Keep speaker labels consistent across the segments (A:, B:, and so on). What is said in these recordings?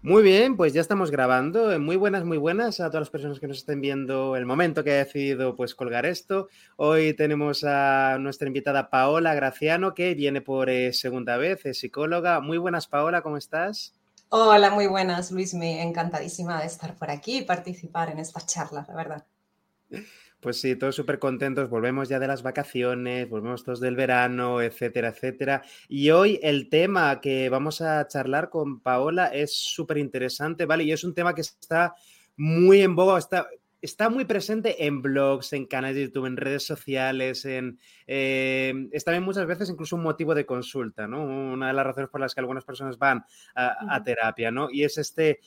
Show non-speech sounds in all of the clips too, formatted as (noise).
A: Muy bien, pues ya estamos grabando. Muy buenas, muy buenas a todas las personas que nos estén viendo el momento que ha decidido pues colgar esto. Hoy tenemos a nuestra invitada Paola Graciano, que viene por eh, segunda vez, es psicóloga. Muy buenas, Paola, ¿cómo estás?
B: Hola, muy buenas, Luis. Me encantadísima de estar por aquí y participar en esta charla, la verdad.
A: Pues sí, todos súper contentos, volvemos ya de las vacaciones, volvemos todos del verano, etcétera, etcétera. Y hoy el tema que vamos a charlar con Paola es súper interesante, ¿vale? Y es un tema que está muy en boga, está, está muy presente en blogs, en canales de YouTube, en redes sociales, en, eh, es también muchas veces incluso un motivo de consulta, ¿no? Una de las razones por las que algunas personas van a, a terapia, ¿no? Y es este,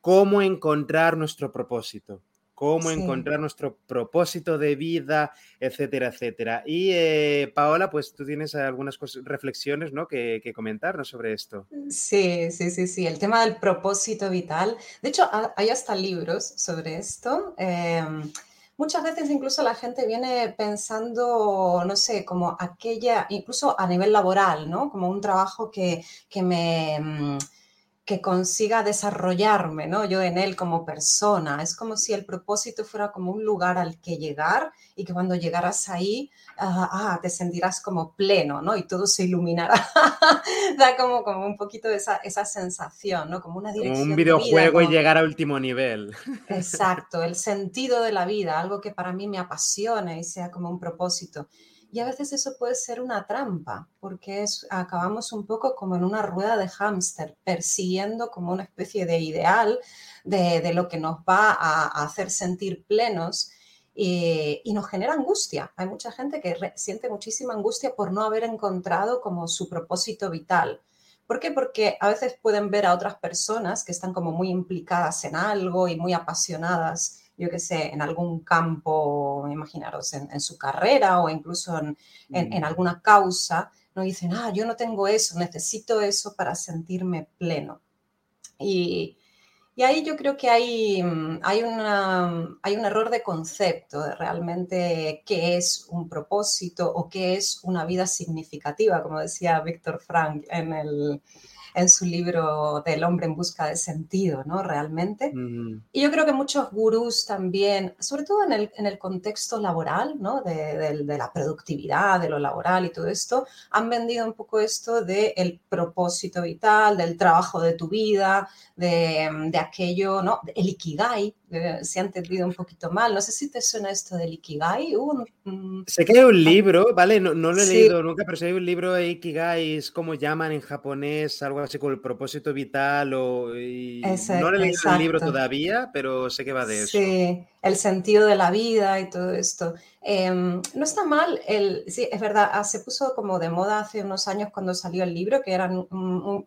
A: cómo encontrar nuestro propósito cómo encontrar nuestro propósito de vida, etcétera, etcétera. Y eh, Paola, pues tú tienes algunas reflexiones ¿no? que, comentarnos sobre esto.
B: Sí, sí, sí, sí, el tema del propósito vital. De hecho, hay hasta libros sobre esto. Em, muchas veces incluso la gente viene pensando, no sé, como aquella, incluso a nivel laboral, ¿no? Como un trabajo que, que me mm, que consiga desarrollarme, ¿no? Yo en él como persona. Es como si el propósito fuera como un lugar al que llegar y que cuando llegaras ahí, ah, ah te sentirás como pleno, ¿no? Y todo se iluminará. (laughs) da como, como un poquito esa, esa sensación, ¿no? Como una dirección.
A: Como un videojuego y llegar a último nivel.
B: Exacto, el (laughs) sentido de la vida, algo que para mí me apasione y sea como un propósito. Y a veces eso puede ser una trampa, porque acabamos un poco como en una rueda de hámster, persiguiendo como una especie de ideal de, lo que nos va a, hacer sentir plenos y, nos genera angustia. Hay mucha gente que siente muchísima angustia por no haber encontrado como su propósito vital. ¿Por qué? Porque a veces pueden ver a otras personas que están como muy implicadas en algo y muy apasionadas yo qué sé, en algún campo, imaginaros, en, su carrera o incluso en, en, mm. alguna causa, no dicen, ah, yo no tengo eso, necesito eso para sentirme pleno. Y, y ahí yo creo que hay, hay, una, hay un error de concepto de realmente qué es un propósito o qué es una vida significativa, como decía Víctor Frank en el, en su libro del hombre en busca de sentido, ¿no? Realmente. Y yo creo que muchos gurús también, sobre todo en el, en el contexto laboral, ¿no? De, de, la productividad, de lo laboral y todo esto, han vendido un poco esto del el propósito vital, del trabajo de tu vida, de, de aquello, ¿no? El ikigai, eh, se ha entendido un poquito mal. No sé si te suena esto del Ikigai.
A: sé que hay un libro, ¿vale? No, lo he leído nunca, pero sé que hay un libro de Ikigai, es como llaman en japonés, algo así como el propósito vital. O, no he leído el libro todavía, pero sé que va de eso.
B: Sí, el sentido de la vida y todo esto. Em, no está mal, el, sí, es verdad, ah, se puso como de moda hace unos años cuando salió el libro, que era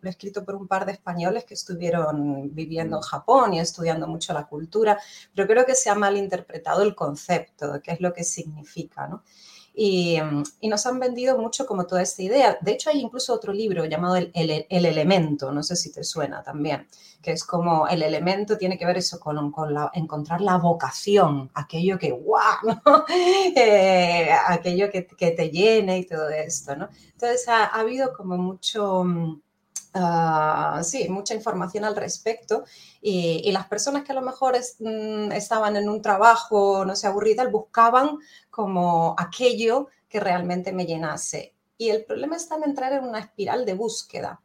B: escrito por un par de españoles que estuvieron viviendo en Japón y estudiando mucho la cultura, pero creo que se ha malinterpretado el concepto qué es lo que significa, ¿no? Y, nos han vendido mucho como toda esta idea. De hecho, hay incluso otro libro llamado El, Elemento, no sé si te suena también, que es como el elemento tiene que ver eso con, con la, encontrar la vocación, aquello que, ¡guau! (laughs) Eh, aquello que, que, te llene y todo esto, ¿no? Entonces, ha, ha habido como mucho Ah, sí, mucha información al respecto y, las personas que a lo mejor mm, estaban en un trabajo, no sé, aburridas, buscaban como aquello que realmente me llenase. Y el problema está en entrar en una espiral de búsqueda.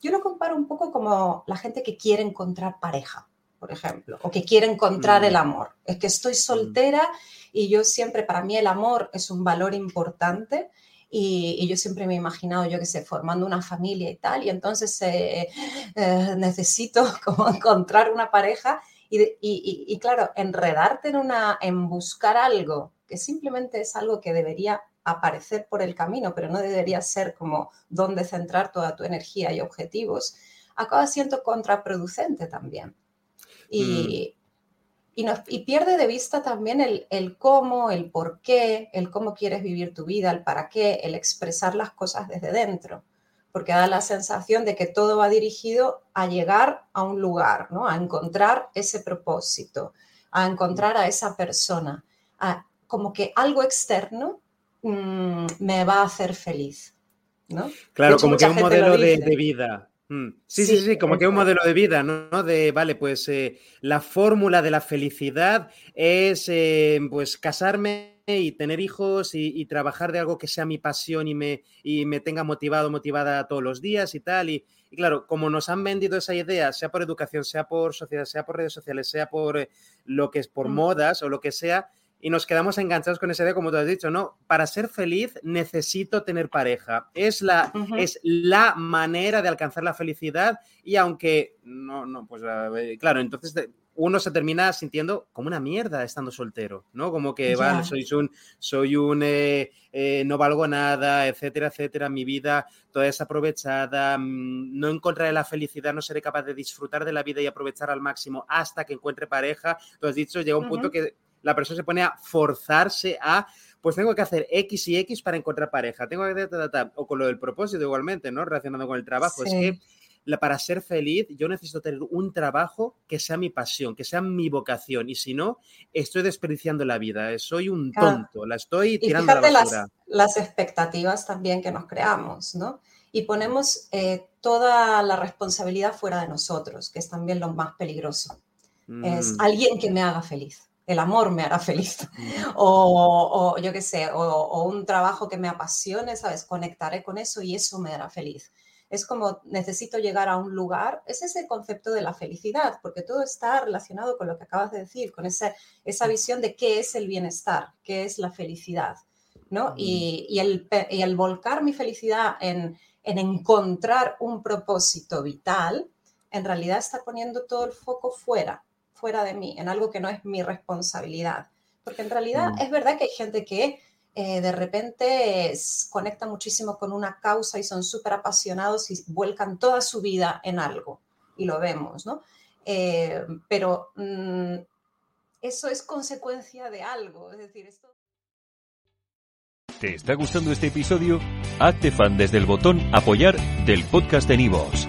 B: Yo lo comparo un poco como la gente que quiere encontrar pareja, por ejemplo, o que quiere encontrar el mm. amor. Es que estoy soltera y yo siempre, para mí el amor es un valor importante y, yo siempre me he imaginado, yo que sé, formando una familia y tal, y entonces eh, eh, necesito (laughs) como encontrar una pareja y, y, y, claro, enredarte en, una, en buscar algo que simplemente es algo que debería aparecer por el camino, pero no debería ser como donde centrar toda tu energía y objetivos, acaba siendo contraproducente también. Y, mm y, pierde de vista también el, cómo, el por qué, el cómo quieres vivir tu vida, el para qué, el expresar las cosas desde dentro, porque da la sensación de que todo va dirigido a llegar a un lugar, ¿no? a encontrar ese propósito, a encontrar a esa persona, como que algo externo mm, me va a hacer feliz. ¿no?
A: Claro, como que un modelo de, vida Mm. Sí, sí, sí, como que un modelo de vida, ¿no? De, vale, pues eh, la fórmula de la felicidad es, eh, pues, casarme y tener hijos y, trabajar de algo que sea mi pasión y me, y me tenga motivado, motivada todos los días y tal. Y, claro, como nos han vendido esa idea, sea por educación, sea por sociedad, sea por redes sociales, sea por eh, lo que es por mm. modas o lo que sea, y nos quedamos enganchados con esa idea, como tú has dicho, ¿no? Para ser feliz necesito tener pareja. Es la, es la manera de alcanzar la felicidad y aunque, no, no, pues claro, entonces uno se termina sintiendo como una mierda estando soltero, ¿no? Como que, vale, soy un, soy un, eh, eh, no valgo nada, etcétera, etcétera, mi vida toda es aprovechada, mm, no encontraré la felicidad, no seré capaz de disfrutar de la vida y aprovechar al máximo hasta que encuentre pareja. Tú has dicho, llega un punto que la persona se pone a forzarse a, pues tengo que hacer X y X para encontrar pareja, tengo que... o con lo del propósito igualmente, ¿no? Relacionado con el trabajo. Es que para ser feliz yo necesito tener un trabajo que sea mi pasión, que sea mi vocación. Y si no, estoy desperdiciando la vida. Eh, soy un tonto, la estoy tirando a la basura.
B: Las, las expectativas también que nos creamos, ¿no? Y ponemos eh, toda la responsabilidad fuera de nosotros, que es también lo más peligroso. Es mm. alguien que me haga feliz el amor me hará feliz. (laughs) O, yo qué sé, o, un trabajo que me apasione, ¿sabes? Conectaré con eso y eso me hará feliz. Es como necesito llegar a un lugar, es ese concepto de la felicidad, porque todo está relacionado con lo que acabas de decir, con esa, esa visión de qué es el bienestar, qué es la felicidad, ¿no? Y, y, el, y el volcar mi felicidad en, en encontrar un propósito vital, en realidad está poniendo todo el foco fuera, fuera de mí, en algo que no es mi responsabilidad. Porque en realidad mm. es verdad que hay gente que eh, de repente conecta muchísimo con una causa y son súper apasionados y vuelcan toda su vida en algo. Y lo vemos, ¿no? Eh, pero mm, eso es consecuencia de algo. Es decir, esto...
C: ¿Te está gustando este episodio? Hazte fan desde el botón apoyar del podcast de Nivos.